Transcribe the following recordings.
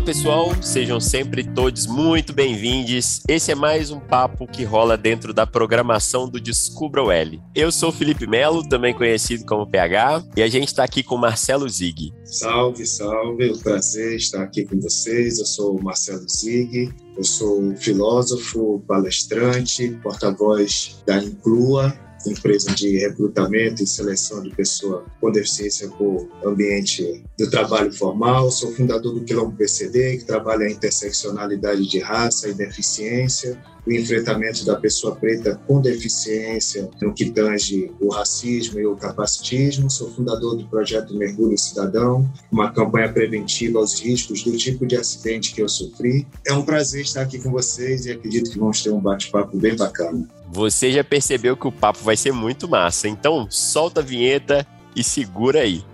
Olá, pessoal, sejam sempre todos muito bem-vindos. Esse é mais um papo que rola dentro da programação do Descubra o L. Eu sou Felipe Melo, também conhecido como PH, e a gente está aqui com Marcelo Zig. Salve, salve, é um prazer estar aqui com vocês. Eu sou o Marcelo Zig, eu sou filósofo, palestrante, porta-voz da Inclua, empresa de recrutamento e seleção de pessoa com deficiência por ambiente do trabalho formal. Sou fundador do Quilombo PCD, que trabalha a interseccionalidade de raça e deficiência, o enfrentamento da pessoa preta com deficiência no que tange o racismo e o capacitismo. Sou fundador do projeto Mergulho Cidadão, uma campanha preventiva aos riscos do tipo de acidente que eu sofri. É um prazer estar aqui com vocês e acredito que vamos ter um bate-papo bem bacana. Você já percebeu que o papo vai ser muito massa, então solta a vinheta e segura aí.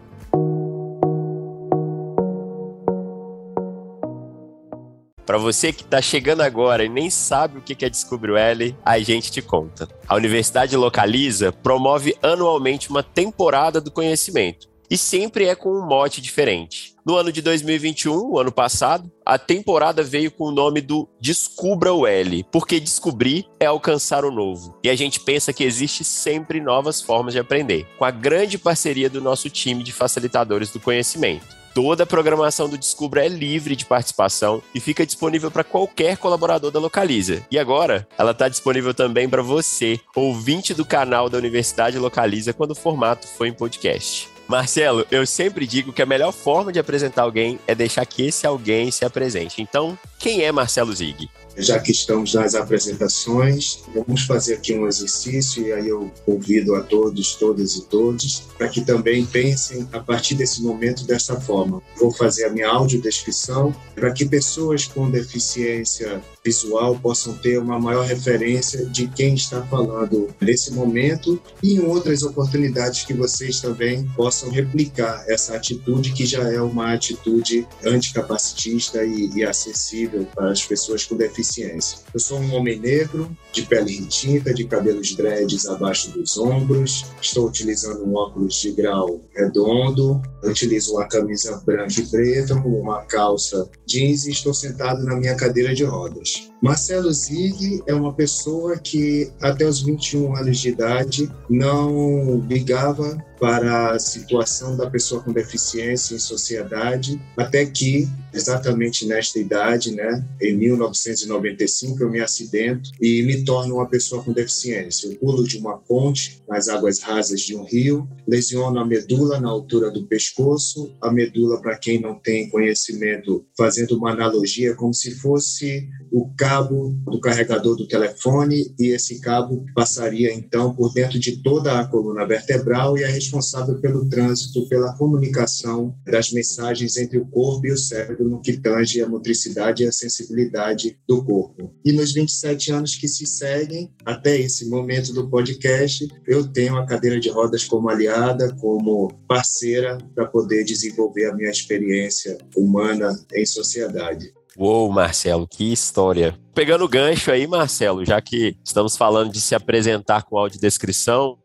Para você que está chegando agora e nem sabe o que é Descubra o L, a gente te conta. A Universidade Localiza promove anualmente uma temporada do conhecimento e sempre é com um mote diferente. No ano de 2021, o ano passado, a temporada veio com o nome do Descubra o L, porque descobrir é alcançar o novo. E a gente pensa que existe sempre novas formas de aprender, com a grande parceria do nosso time de facilitadores do conhecimento. Toda a programação do Descubra é livre de participação e fica disponível para qualquer colaborador da Localiza. E agora, ela está disponível também para você, ouvinte do canal da Universidade Localiza, quando o formato for em podcast. Marcelo, eu sempre digo que a melhor forma de apresentar alguém é deixar que esse alguém se apresente. Então, quem é Marcelo Zig? Já que estamos nas apresentações, vamos fazer aqui um exercício e aí eu convido a todos, todas e todos, para que também pensem a partir desse momento dessa forma. Vou fazer a minha audiodescrição para que pessoas com deficiência visual possam ter uma maior referência de quem está falando nesse momento e em outras oportunidades que vocês também possam replicar essa atitude que já é uma atitude anticapacitista e, e acessível para as pessoas com deficiência. Eu sou um homem negro, de pele retinta, de cabelos dreads abaixo dos ombros, estou utilizando um óculos de grau redondo, utilizo uma camisa branca e preta, uma calça jeans e estou sentado na minha cadeira de rodas. much. Marcelo Zig é uma pessoa que até os 21 anos de idade não ligava para a situação da pessoa com deficiência em sociedade, até que, exatamente nesta idade, né, em 1995, eu me acidento e me torno uma pessoa com deficiência. Eu pulo de uma ponte nas águas rasas de um rio, lesiono a medula na altura do pescoço. A medula, para quem não tem conhecimento, fazendo uma analogia, como se fosse o cabo do carregador do telefone e esse cabo passaria então por dentro de toda a coluna vertebral e é responsável pelo trânsito, pela comunicação das mensagens entre o corpo e o cérebro no que tange a motricidade e a sensibilidade do corpo. E nos 27 anos que se seguem, até esse momento do podcast, eu tenho a cadeira de rodas como aliada, como parceira para poder desenvolver a minha experiência humana em sociedade. Uou, Marcelo, que história. Pegando o gancho aí, Marcelo, já que estamos falando de se apresentar com audiodescrição,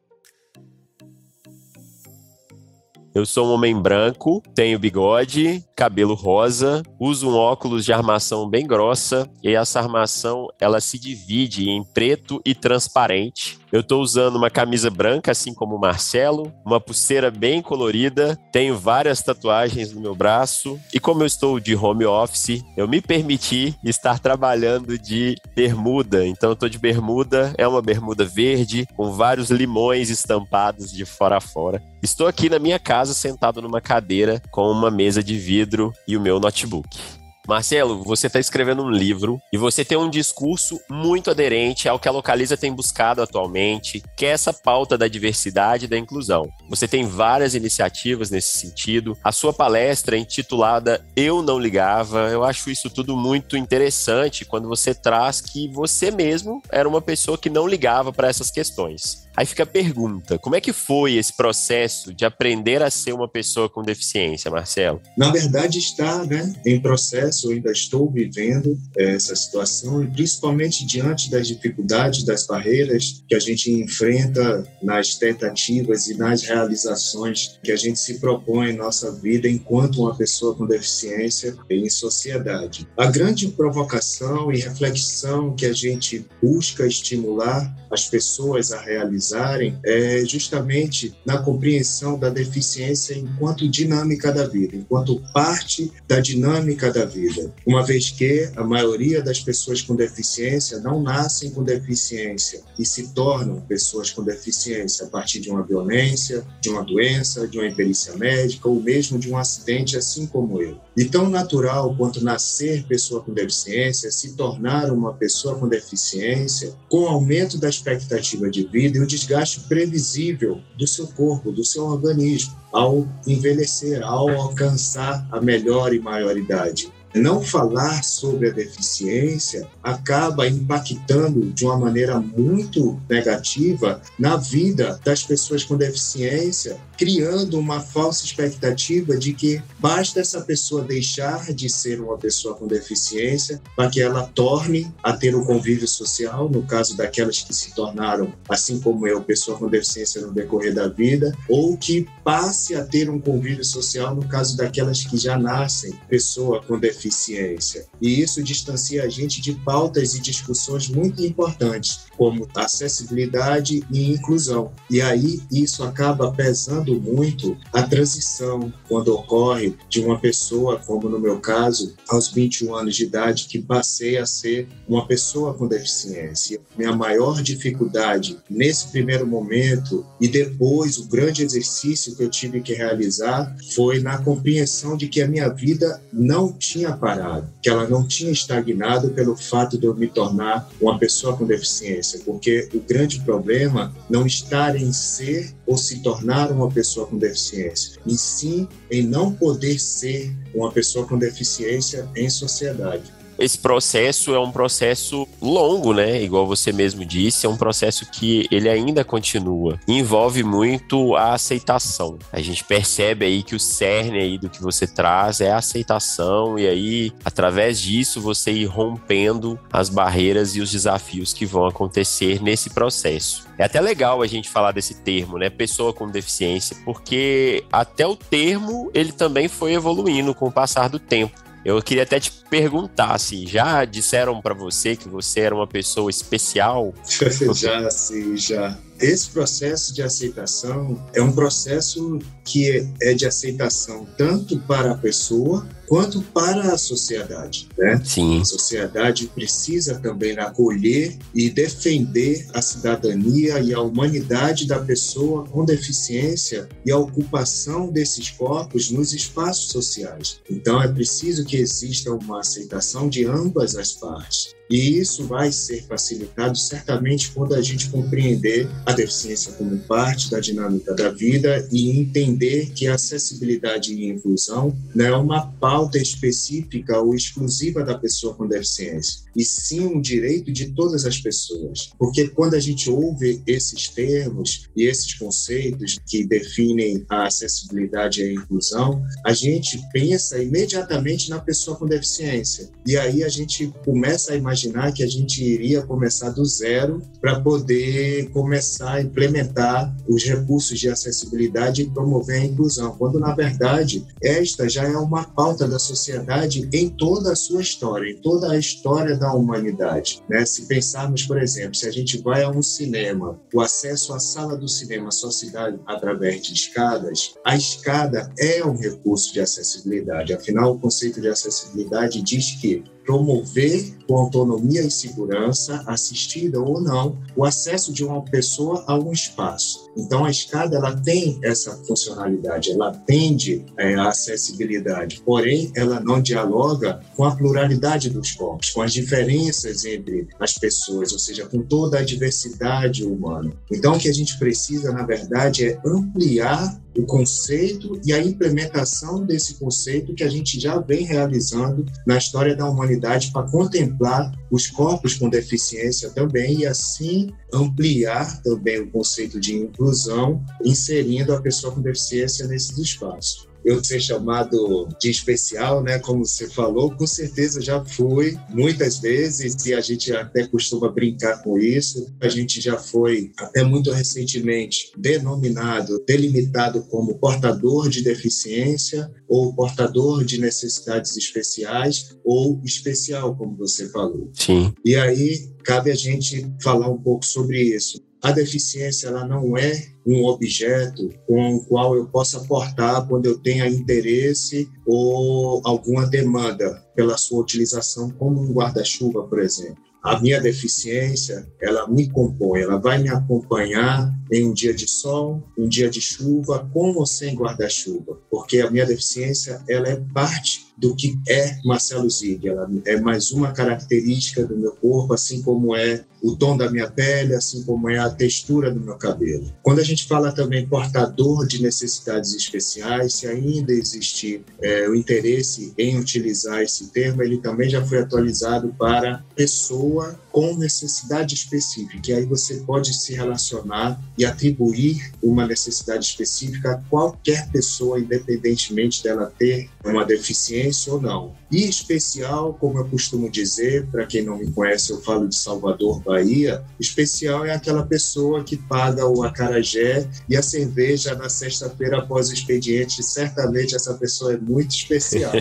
eu sou um homem branco, tenho bigode, cabelo rosa, uso um óculos de armação bem grossa e essa armação ela se divide em preto e transparente. Eu estou usando uma camisa branca, assim como o Marcelo, uma pulseira bem colorida, tenho várias tatuagens no meu braço e como eu estou de home office, eu me permiti estar trabalhando de bermuda. Então eu estou de bermuda, é uma bermuda verde com vários limões estampados de fora a fora. Estou aqui na minha casa sentado numa cadeira com uma mesa de vidro e o meu notebook. Marcelo, você está escrevendo um livro e você tem um discurso muito aderente ao que a Localiza tem buscado atualmente, que é essa pauta da diversidade e da inclusão. Você tem várias iniciativas nesse sentido. A sua palestra é intitulada Eu Não Ligava, eu acho isso tudo muito interessante quando você traz que você mesmo era uma pessoa que não ligava para essas questões. Aí fica a pergunta: como é que foi esse processo de aprender a ser uma pessoa com deficiência, Marcelo? Na verdade, está né, em processo eu ainda estou vivendo é, essa situação, e principalmente diante das dificuldades, das barreiras que a gente enfrenta nas tentativas e nas realizações que a gente se propõe em nossa vida enquanto uma pessoa com deficiência em sociedade. A grande provocação e reflexão que a gente busca estimular as pessoas a realizarem é justamente na compreensão da deficiência enquanto dinâmica da vida, enquanto parte da dinâmica da vida. Uma vez que a maioria das pessoas com deficiência não nascem com deficiência e se tornam pessoas com deficiência a partir de uma violência, de uma doença, de uma imperícia médica ou mesmo de um acidente, assim como eu. E tão natural quanto nascer pessoa com deficiência, se tornar uma pessoa com deficiência, com o aumento da expectativa de vida e o desgaste previsível do seu corpo, do seu organismo, ao envelhecer, ao alcançar a melhor e maior idade. Não falar sobre a deficiência acaba impactando de uma maneira muito negativa na vida das pessoas com deficiência, criando uma falsa expectativa de que basta essa pessoa deixar de ser uma pessoa com deficiência para que ela torne a ter o convívio social, no caso daquelas que se tornaram, assim como eu, pessoa com deficiência no decorrer da vida, ou que passe a ter um convívio social no caso daquelas que já nascem pessoa com deficiência deficiência. E isso distancia a gente de pautas e discussões muito importantes, como acessibilidade e inclusão. E aí isso acaba pesando muito a transição quando ocorre de uma pessoa, como no meu caso, aos 21 anos de idade, que passei a ser uma pessoa com deficiência. Minha maior dificuldade nesse primeiro momento e depois o grande exercício que eu tive que realizar foi na compreensão de que a minha vida não tinha parado, que ela não tinha estagnado pelo fato de eu me tornar uma pessoa com deficiência, porque o grande problema não está em ser ou se tornar uma pessoa com deficiência, e sim em não poder ser uma pessoa com deficiência em sociedade esse processo é um processo longo, né? Igual você mesmo disse, é um processo que ele ainda continua. Envolve muito a aceitação. A gente percebe aí que o cerne aí do que você traz é a aceitação e aí, através disso, você ir rompendo as barreiras e os desafios que vão acontecer nesse processo. É até legal a gente falar desse termo, né? Pessoa com deficiência, porque até o termo ele também foi evoluindo com o passar do tempo. Eu queria até te perguntar, assim, já disseram para você que você era uma pessoa especial? já, sim, já. Esse processo de aceitação é um processo que é de aceitação tanto para a pessoa quanto para a sociedade. Né? Sim. A sociedade precisa também acolher e defender a cidadania e a humanidade da pessoa com deficiência e a ocupação desses corpos nos espaços sociais. Então, é preciso que exista uma aceitação de ambas as partes. E isso vai ser facilitado certamente quando a gente compreender a deficiência como parte da dinâmica da vida e entender que a acessibilidade e inclusão não é uma pauta específica ou exclusiva da pessoa com deficiência, e sim um direito de todas as pessoas. Porque quando a gente ouve esses termos e esses conceitos que definem a acessibilidade e a inclusão, a gente pensa imediatamente na pessoa com deficiência. E aí a gente começa a imaginar imaginar que a gente iria começar do zero para poder começar a implementar os recursos de acessibilidade e promover a inclusão, quando na verdade esta já é uma pauta da sociedade em toda a sua história, em toda a história da humanidade. Né? Se pensarmos, por exemplo, se a gente vai a um cinema, o acesso à sala do cinema só se dá através de escadas, a escada é um recurso de acessibilidade. Afinal, o conceito de acessibilidade diz que promover com autonomia e segurança, assistida ou não, o acesso de uma pessoa a um espaço. Então, a escada ela tem essa funcionalidade, ela atende é, a acessibilidade, porém, ela não dialoga com a pluralidade dos corpos, com as diferenças entre as pessoas, ou seja, com toda a diversidade humana. Então, o que a gente precisa, na verdade, é ampliar o conceito e a implementação desse conceito que a gente já vem realizando na história da humanidade para contemplar os corpos com deficiência também e assim ampliar também o conceito de inclusão, inserindo a pessoa com deficiência nesses espaços. Eu ser chamado de especial, né? Como você falou, com certeza já fui muitas vezes e a gente até costuma brincar com isso. A gente já foi até muito recentemente denominado, delimitado como portador de deficiência ou portador de necessidades especiais ou especial, como você falou. Sim. E aí cabe a gente falar um pouco sobre isso. A deficiência ela não é um objeto com o qual eu possa portar quando eu tenha interesse ou alguma demanda pela sua utilização, como um guarda-chuva, por exemplo. A minha deficiência, ela me compõe, ela vai me acompanhar em um dia de sol, um dia de chuva, com ou sem guarda-chuva, porque a minha deficiência, ela é parte do que é Marcelo Zig. Ela é mais uma característica do meu corpo, assim como é o tom da minha pele, assim como é a textura do meu cabelo. Quando a gente fala também portador de necessidades especiais, se ainda existir é, o interesse em utilizar esse termo, ele também já foi atualizado para pessoa com necessidade específica. E aí você pode se relacionar e atribuir uma necessidade específica a qualquer pessoa, independentemente dela ter uma deficiência ou não. E especial, como eu costumo dizer, para quem não me conhece, eu falo de Salvador, Bahia. Especial é aquela pessoa que paga o acarajé e a cerveja na sexta-feira após o expediente. Certamente essa pessoa é muito especial.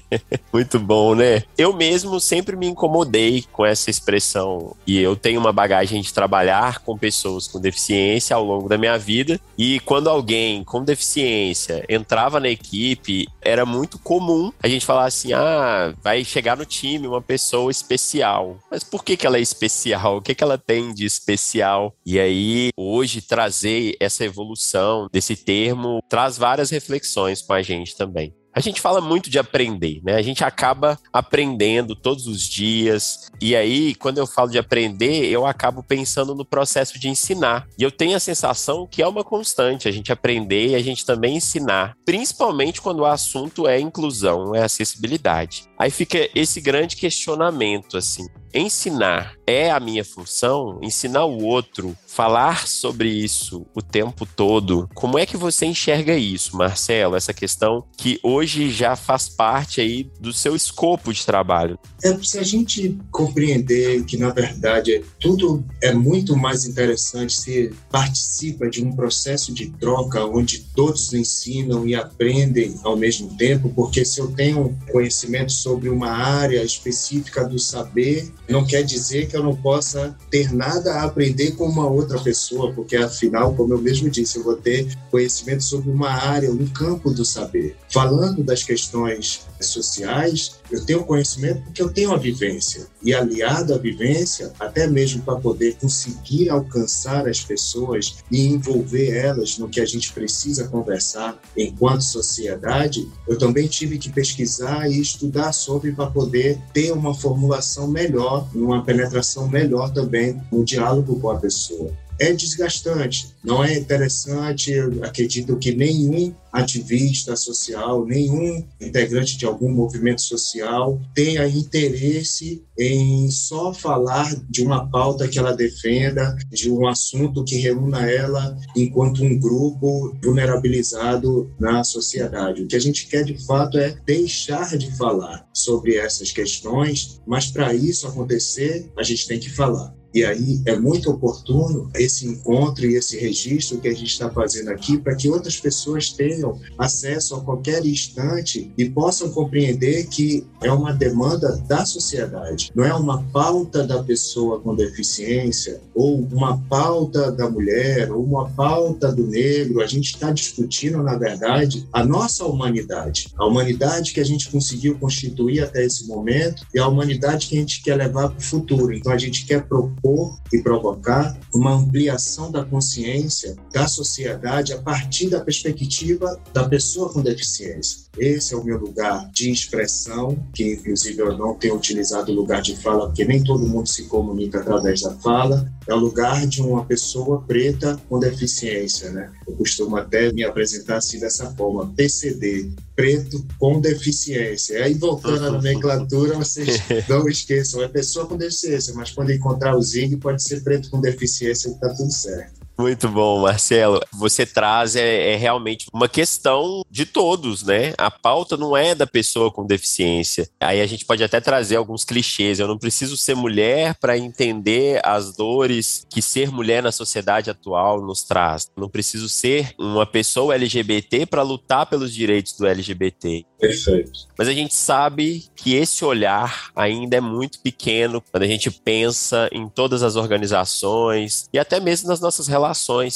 muito bom, né? Eu mesmo sempre me incomodei com essa expressão e eu tenho uma bagagem de trabalhar com pessoas com deficiência ao longo da minha vida e quando alguém com deficiência entrava na equipe, era muito comum a gente falar assim: ah, vai chegar no time uma pessoa especial. Mas por que, que ela é especial? O que, que ela tem de especial? E aí, hoje, trazer essa evolução desse termo traz várias reflexões com a gente também. A gente fala muito de aprender, né? A gente acaba aprendendo todos os dias. E aí, quando eu falo de aprender, eu acabo pensando no processo de ensinar. E eu tenho a sensação que é uma constante a gente aprender e a gente também ensinar, principalmente quando o assunto é inclusão, é acessibilidade. Aí fica esse grande questionamento assim: ensinar é a minha função, ensinar o outro, falar sobre isso o tempo todo. Como é que você enxerga isso, Marcelo? Essa questão que hoje já faz parte aí do seu escopo de trabalho. É se a gente compreender que na verdade tudo é muito mais interessante se participa de um processo de troca onde todos ensinam e aprendem ao mesmo tempo, porque se eu tenho conhecimento sobre uma área específica do saber, não quer dizer que eu não possa ter nada a aprender com uma outra pessoa, porque afinal, como eu mesmo disse, eu vou ter conhecimento sobre uma área, um campo do saber. Falando das questões sociais, eu tenho conhecimento porque eu tenho a vivência. E aliado à vivência, até mesmo para poder conseguir alcançar as pessoas e envolver elas no que a gente precisa conversar enquanto sociedade, eu também tive que pesquisar e estudar sobre para poder ter uma formulação melhor, uma penetração melhor também no diálogo com a pessoa é desgastante, não é interessante. Eu acredito que nenhum ativista social, nenhum integrante de algum movimento social tenha interesse em só falar de uma pauta que ela defenda, de um assunto que reúna ela enquanto um grupo vulnerabilizado na sociedade. O que a gente quer de fato é deixar de falar sobre essas questões, mas para isso acontecer, a gente tem que falar. E aí é muito oportuno esse encontro e esse registro que a gente está fazendo aqui para que outras pessoas tenham acesso a qualquer instante e possam compreender que é uma demanda da sociedade, não é uma pauta da pessoa com deficiência ou uma pauta da mulher ou uma pauta do negro. A gente está discutindo, na verdade, a nossa humanidade, a humanidade que a gente conseguiu constituir até esse momento e a humanidade que a gente quer levar para o futuro. Então a gente quer propor e provocar uma ampliação da consciência da sociedade a partir da perspectiva da pessoa com deficiência. Esse é o meu lugar de expressão, que inclusive eu não tenho utilizado o lugar de fala, porque nem todo mundo se comunica através da fala. É o lugar de uma pessoa preta com deficiência, né? Eu costumo até me apresentar assim dessa forma, PCD, preto com deficiência. Aí voltando à nomenclatura, vocês não esqueçam, é pessoa com deficiência, mas quando encontrar o ZIG pode ser preto com deficiência e está tudo certo. Muito bom, Marcelo. Você traz é, é, realmente uma questão de todos, né? A pauta não é da pessoa com deficiência. Aí a gente pode até trazer alguns clichês. Eu não preciso ser mulher para entender as dores que ser mulher na sociedade atual nos traz. Não preciso ser uma pessoa LGBT para lutar pelos direitos do LGBT. Perfeito. Mas a gente sabe que esse olhar ainda é muito pequeno quando a gente pensa em todas as organizações e até mesmo nas nossas relações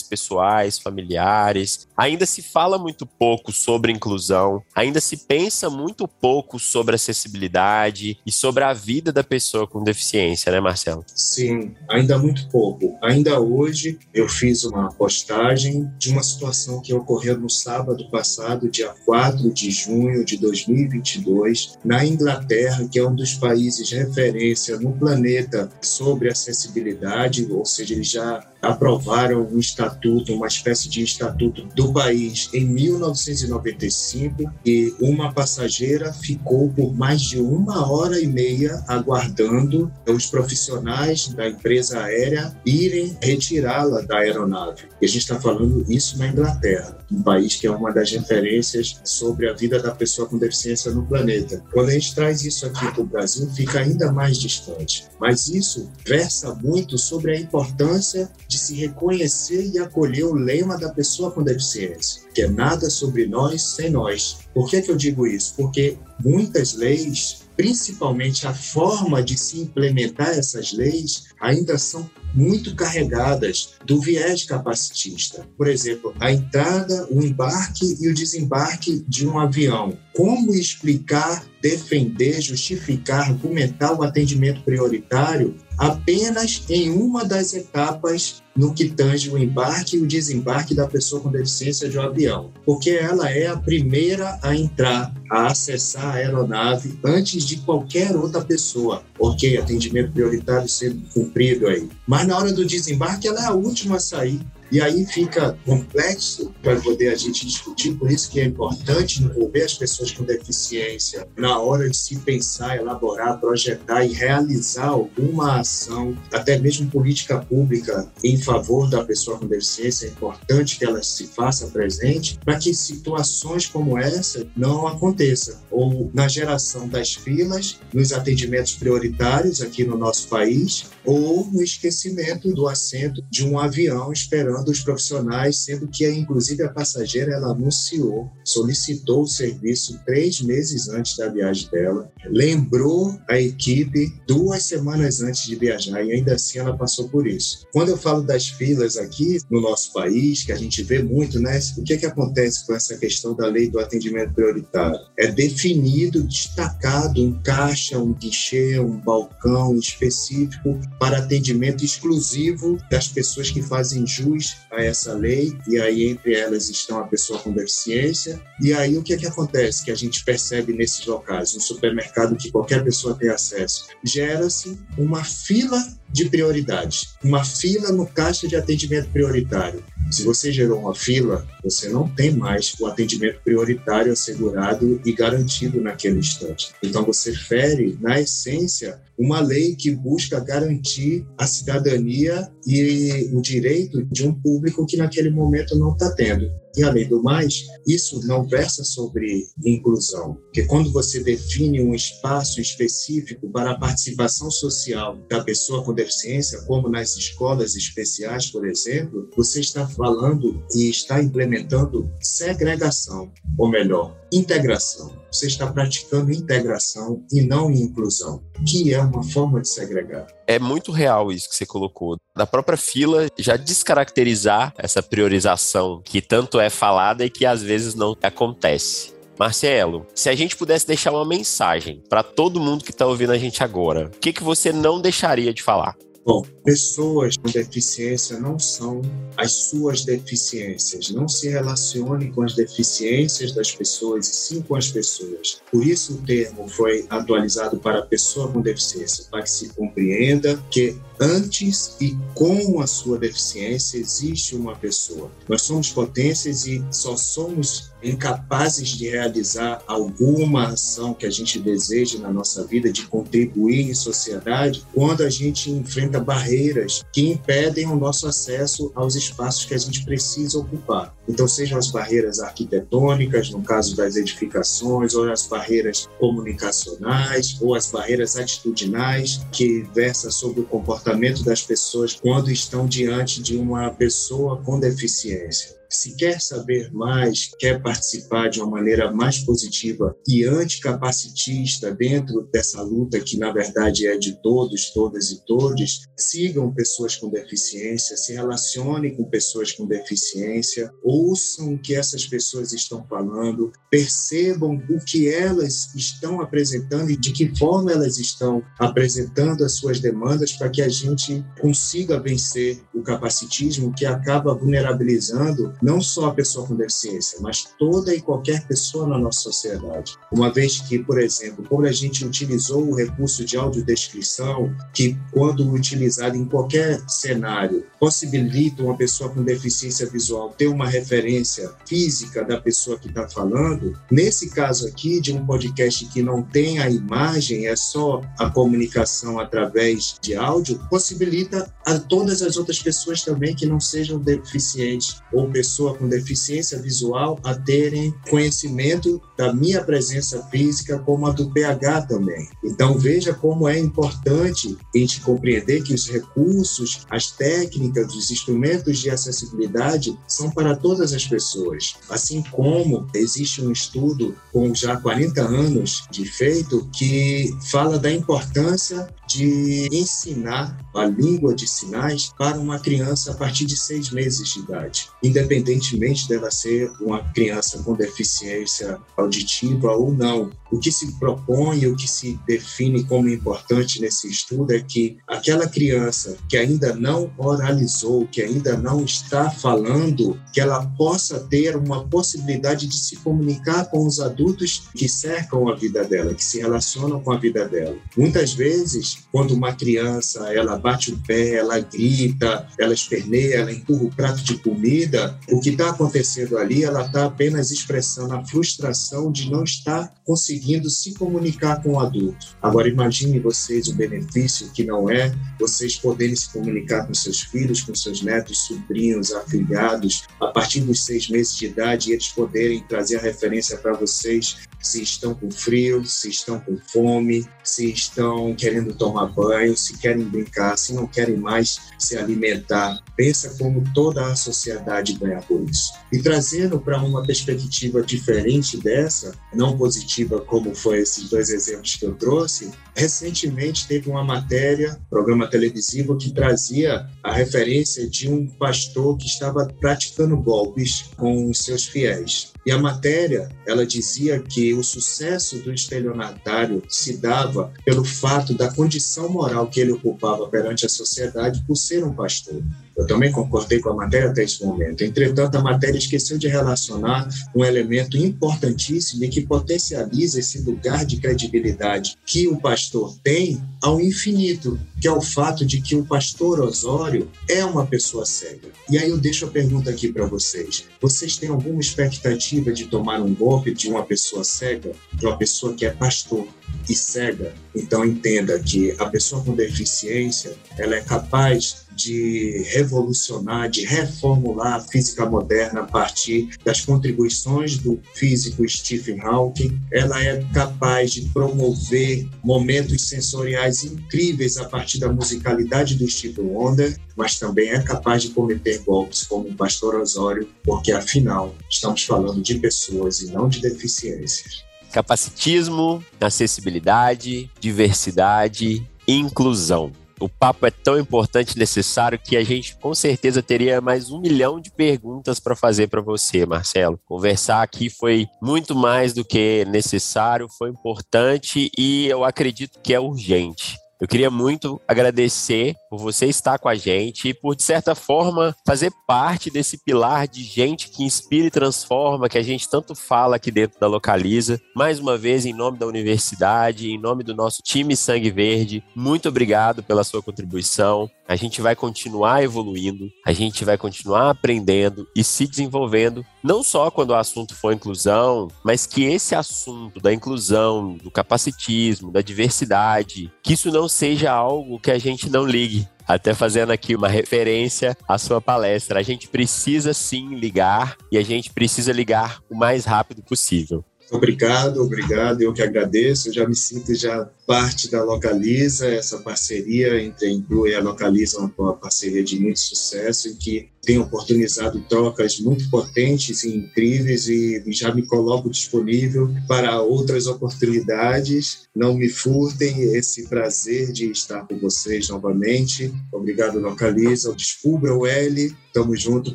pessoais, familiares. Ainda se fala muito pouco sobre inclusão, ainda se pensa muito pouco sobre acessibilidade e sobre a vida da pessoa com deficiência, né, Marcelo? Sim, ainda muito pouco. Ainda hoje eu fiz uma postagem de uma situação que ocorreu no sábado passado, dia 4 de junho de 2022, na Inglaterra, que é um dos países referência no planeta sobre acessibilidade, ou seja, eles já aprovaram um estatuto, uma espécie de estatuto do país em 1995 e uma passageira ficou por mais de uma hora e meia aguardando os profissionais da empresa aérea irem retirá-la da aeronave. E a gente está falando isso na Inglaterra, um país que é uma das referências sobre a vida da pessoa com deficiência no planeta. Quando a gente traz isso aqui para o Brasil, fica ainda mais distante. Mas isso versa muito sobre a importância de se reconhecer e acolher o lema da pessoa com deficiência, que é nada sobre nós sem nós. Por que, que eu digo isso? Porque muitas leis, principalmente a forma de se implementar essas leis, ainda são muito carregadas do viés capacitista. Por exemplo, a entrada, o embarque e o desembarque de um avião. Como explicar, defender, justificar, argumentar o atendimento prioritário apenas em uma das etapas no que tange o embarque e o desembarque da pessoa com deficiência de um avião, porque ela é a primeira a entrar, a acessar a aeronave antes de qualquer outra pessoa. Ok, atendimento prioritário sendo cumprido aí. Mas na hora do desembarque, ela é a última a sair. E aí fica complexo para poder a gente discutir, por isso que é importante envolver as pessoas com deficiência na hora de se pensar, elaborar, projetar e realizar alguma ação, até mesmo política pública em favor da pessoa com deficiência. É importante que ela se faça presente para que situações como essa não aconteçam. Ou na geração das filas, nos atendimentos prioritários aqui no nosso país, ou no esquecimento do assento de um avião esperando dos profissionais, sendo que, inclusive, a passageira ela anunciou, solicitou o serviço três meses antes da viagem dela, lembrou a equipe duas semanas antes de viajar e ainda assim ela passou por isso. Quando eu falo das filas aqui no nosso país, que a gente vê muito, né? O que, é que acontece com essa questão da lei do atendimento prioritário? É definido, destacado um caixa, um guichê, um balcão específico para atendimento exclusivo das pessoas que fazem jus a essa lei, e aí entre elas estão a pessoa com deficiência. E aí o que é que acontece que a gente percebe nesses locais, um supermercado que qualquer pessoa tem acesso? Gera-se uma fila de prioridade, uma fila no caixa de atendimento prioritário. Se você gerou uma fila, você não tem mais o atendimento prioritário assegurado e garantido naquele instante. Então você fere, na essência, uma lei que busca garantir a cidadania e o direito de um público que naquele momento não está tendo. E, além do mais, isso não versa sobre inclusão, porque quando você define um espaço específico para a participação social da pessoa com deficiência, como nas escolas especiais, por exemplo, você está falando e está implementando segregação, ou melhor, integração. Você está praticando integração e não inclusão, que é uma forma de segregar. É muito real isso que você colocou. Da própria fila já descaracterizar essa priorização que tanto é falada e que às vezes não acontece. Marcelo, se a gente pudesse deixar uma mensagem para todo mundo que está ouvindo a gente agora, o que, que você não deixaria de falar? Bom, pessoas com deficiência não são as suas deficiências. Não se relacione com as deficiências das pessoas, e sim com as pessoas. Por isso o termo foi atualizado para pessoa com deficiência, para que se compreenda que antes e com a sua deficiência existe uma pessoa. Nós somos potências e só somos incapazes de realizar alguma ação que a gente deseja na nossa vida, de contribuir em sociedade, quando a gente enfrenta barreiras que impedem o nosso acesso aos espaços que a gente precisa ocupar. Então, sejam as barreiras arquitetônicas, no caso das edificações, ou as barreiras comunicacionais, ou as barreiras atitudinais, que versa sobre o comportamento das pessoas quando estão diante de uma pessoa com deficiência se quer saber mais, quer participar de uma maneira mais positiva e anticapacitista dentro dessa luta que na verdade é de todos, todas e todos, sigam pessoas com deficiência, se relacionem com pessoas com deficiência, ouçam o que essas pessoas estão falando, percebam o que elas estão apresentando e de que forma elas estão apresentando as suas demandas para que a gente consiga vencer o capacitismo que acaba vulnerabilizando não só a pessoa com deficiência, mas toda e qualquer pessoa na nossa sociedade. Uma vez que, por exemplo, quando a gente utilizou o recurso de audiodescrição, que quando utilizado em qualquer cenário, possibilita uma pessoa com deficiência visual ter uma referência física da pessoa que está falando, nesse caso aqui, de um podcast que não tem a imagem, é só a comunicação através de áudio, possibilita a todas as outras pessoas também que não sejam deficientes ou pessoas pessoa com deficiência visual a terem conhecimento da minha presença física, como a do PH também. Então, veja como é importante a gente compreender que os recursos, as técnicas, os instrumentos de acessibilidade são para todas as pessoas. Assim como existe um estudo com já 40 anos de feito que fala da importância de ensinar a língua de sinais para uma criança a partir de seis meses de idade, independentemente dela ser uma criança com deficiência auditiva ou não. O que se propõe, o que se define como importante nesse estudo é que aquela criança que ainda não oralizou, que ainda não está falando, que ela possa ter uma possibilidade de se comunicar com os adultos que cercam a vida dela, que se relacionam com a vida dela. Muitas vezes, quando uma criança ela bate o pé, ela grita, ela esperneia, ela empurra o prato de comida, o que está acontecendo ali, ela está apenas expressando a frustração de não estar conseguindo se comunicar com o adulto. Agora, imagine vocês o benefício que não é vocês poderem se comunicar com seus filhos, com seus netos, sobrinhos, afilhados, a partir dos seis meses de idade, e eles poderem trazer a referência para vocês se estão com frio, se estão com fome, se estão querendo tomar banho, se querem brincar, se não querem mais se alimentar. Pensa como toda a sociedade ganha por isso. E trazendo para uma perspectiva diferente dessa, não positiva como foi esses dois exemplos que eu trouxe, recentemente teve uma matéria, programa televisivo, que trazia a referência de um pastor que estava praticando golpes com os seus fiéis. E a matéria, ela dizia que o sucesso do estelionatário se dava pelo fato da condição moral que ele ocupava perante a sociedade por ser um pastor. Eu também concordei com a matéria até esse momento. Entretanto, a matéria esqueceu de relacionar um elemento importantíssimo e que potencializa esse lugar de credibilidade que o pastor tem ao infinito, que é o fato de que o pastor Osório é uma pessoa cega. E aí eu deixo a pergunta aqui para vocês. Vocês têm alguma expectativa de tomar um golpe de uma pessoa cega, de uma pessoa que é pastor e cega? Então entenda que a pessoa com deficiência, ela é capaz de revolucionar, de reformular a física moderna a partir das contribuições do físico Stephen Hawking. Ela é capaz de promover momentos sensoriais incríveis a partir da musicalidade do Steve Wonder, mas também é capaz de cometer golpes como o Pastor Osório, porque afinal estamos falando de pessoas e não de deficiências. Capacitismo, acessibilidade, diversidade, inclusão o papo é tão importante e necessário que a gente com certeza teria mais um milhão de perguntas para fazer para você, Marcelo. Conversar aqui foi muito mais do que necessário, foi importante e eu acredito que é urgente. Eu queria muito agradecer por você estar com a gente e por, de certa forma, fazer parte desse pilar de gente que inspira e transforma, que a gente tanto fala aqui dentro da Localiza. Mais uma vez, em nome da universidade, em nome do nosso time Sangue Verde, muito obrigado pela sua contribuição. A gente vai continuar evoluindo, a gente vai continuar aprendendo e se desenvolvendo, não só quando o assunto for inclusão, mas que esse assunto da inclusão, do capacitismo, da diversidade, que isso não seja algo que a gente não ligue. Até fazendo aqui uma referência à sua palestra, a gente precisa sim ligar e a gente precisa ligar o mais rápido possível. Obrigado, obrigado. Eu que agradeço. Eu já me sinto já parte da Localiza, essa parceria entre a Inclu e a Localiza, uma parceria de muito sucesso, em que tem oportunizado trocas muito potentes e incríveis e já me coloco disponível para outras oportunidades. Não me furtem esse prazer de estar com vocês novamente. Obrigado, Localiza. Descubra o L. Tamo junto,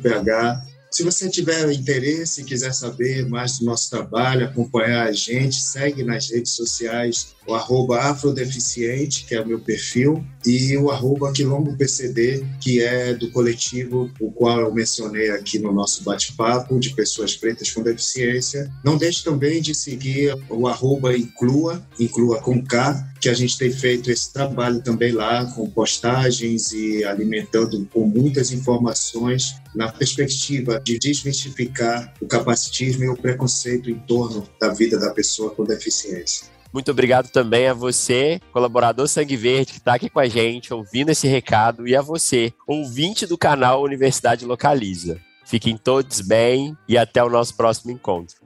PH. Se você tiver interesse e quiser saber mais do nosso trabalho, acompanhar a gente, segue nas redes sociais o arroba afrodeficiente, que é o meu perfil, e o arroba quilombopcd, que é do coletivo o qual eu mencionei aqui no nosso bate-papo, de pessoas pretas com deficiência. Não deixe também de seguir o arroba inclua, inclua com K, que a gente tem feito esse trabalho também lá, com postagens e alimentando com muitas informações na perspectiva de desmistificar o capacitismo e o preconceito em torno da vida da pessoa com deficiência. Muito obrigado também a você, colaborador Sangue Verde, que está aqui com a gente, ouvindo esse recado, e a você, ouvinte do canal Universidade Localiza. Fiquem todos bem e até o nosso próximo encontro.